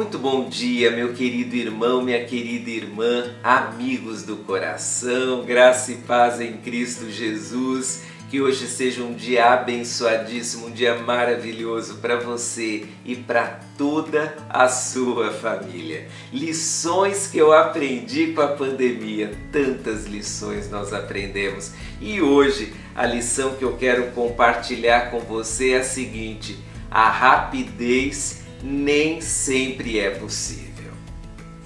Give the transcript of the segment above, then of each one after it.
Muito bom dia, meu querido irmão, minha querida irmã, amigos do coração, graça e paz em Cristo Jesus. Que hoje seja um dia abençoadíssimo, um dia maravilhoso para você e para toda a sua família. Lições que eu aprendi com a pandemia, tantas lições nós aprendemos. E hoje a lição que eu quero compartilhar com você é a seguinte: a rapidez nem sempre é possível.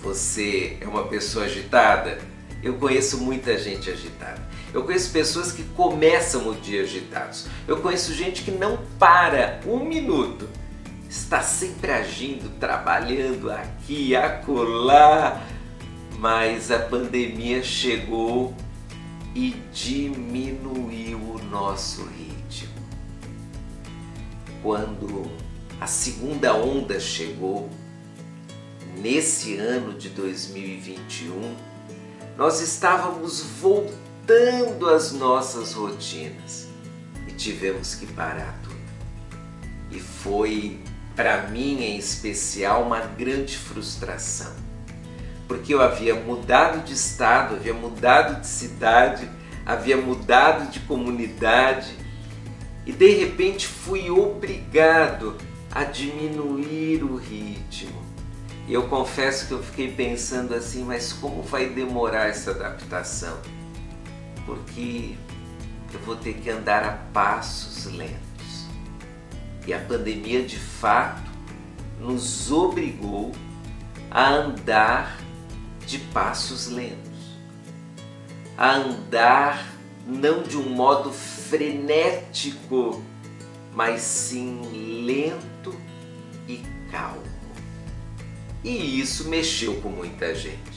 Você é uma pessoa agitada? Eu conheço muita gente agitada. Eu conheço pessoas que começam o dia agitados. Eu conheço gente que não para um minuto. Está sempre agindo, trabalhando aqui, acolá. Mas a pandemia chegou e diminuiu o nosso ritmo. Quando a segunda onda chegou, nesse ano de 2021, nós estávamos voltando às nossas rotinas e tivemos que parar tudo. E foi, para mim em especial, uma grande frustração, porque eu havia mudado de estado, havia mudado de cidade, havia mudado de comunidade e de repente fui obrigado a diminuir o ritmo. E eu confesso que eu fiquei pensando assim, mas como vai demorar essa adaptação? Porque eu vou ter que andar a passos lentos. E a pandemia de fato nos obrigou a andar de passos lentos, a andar não de um modo frenético, mas sim lento e calmo. E isso mexeu com muita gente.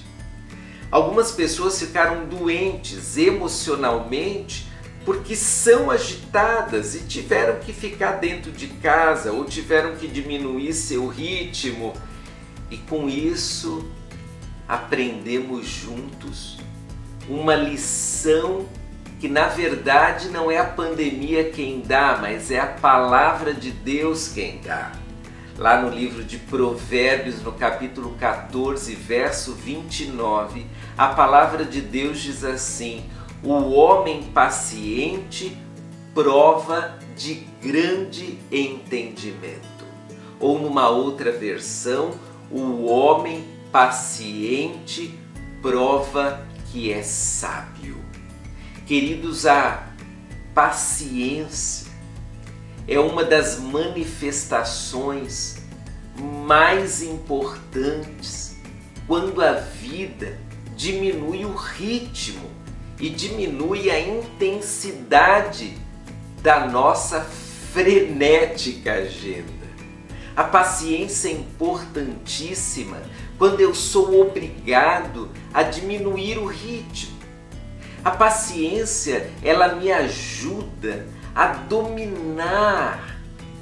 Algumas pessoas ficaram doentes emocionalmente porque são agitadas e tiveram que ficar dentro de casa ou tiveram que diminuir seu ritmo. E com isso aprendemos juntos uma lição que na verdade não é a pandemia quem dá, mas é a palavra de Deus quem dá. Lá no livro de Provérbios, no capítulo 14, verso 29, a palavra de Deus diz assim: O homem paciente prova de grande entendimento. Ou numa outra versão, o homem paciente prova que é sábio. Queridos, a paciência é uma das manifestações mais importantes quando a vida diminui o ritmo e diminui a intensidade da nossa frenética agenda. A paciência é importantíssima quando eu sou obrigado a diminuir o ritmo a paciência, ela me ajuda a dominar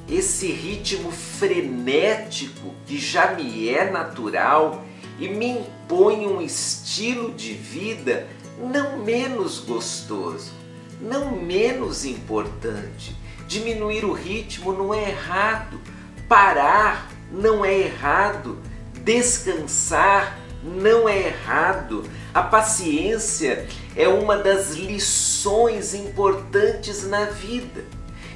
esse ritmo frenético que já me é natural e me impõe um estilo de vida não menos gostoso, não menos importante. Diminuir o ritmo não é errado, parar não é errado, descansar não é errado. A paciência é uma das lições importantes na vida.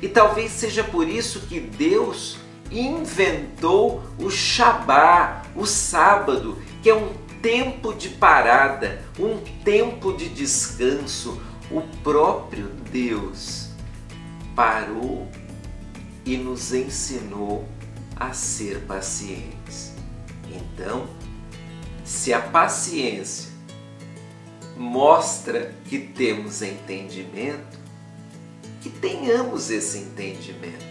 E talvez seja por isso que Deus inventou o Shabá, o sábado, que é um tempo de parada, um tempo de descanso. O próprio Deus parou e nos ensinou a ser pacientes. Então, se a paciência mostra que temos entendimento, que tenhamos esse entendimento.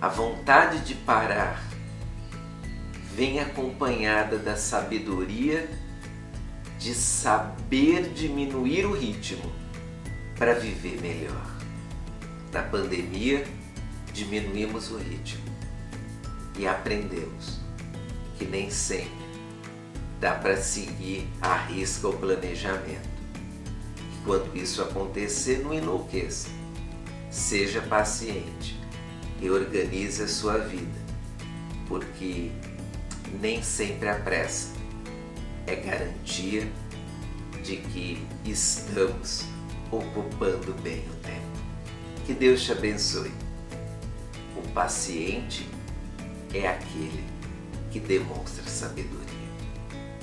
A vontade de parar vem acompanhada da sabedoria de saber diminuir o ritmo para viver melhor. Na pandemia, diminuímos o ritmo e aprendemos que nem sempre dá para seguir a risca o planejamento. Quando isso acontecer, não enlouqueça. Seja paciente e organize a sua vida, porque nem sempre a pressa é garantia de que estamos ocupando bem o tempo. Que Deus te abençoe. O paciente é aquele que demonstra sabedoria.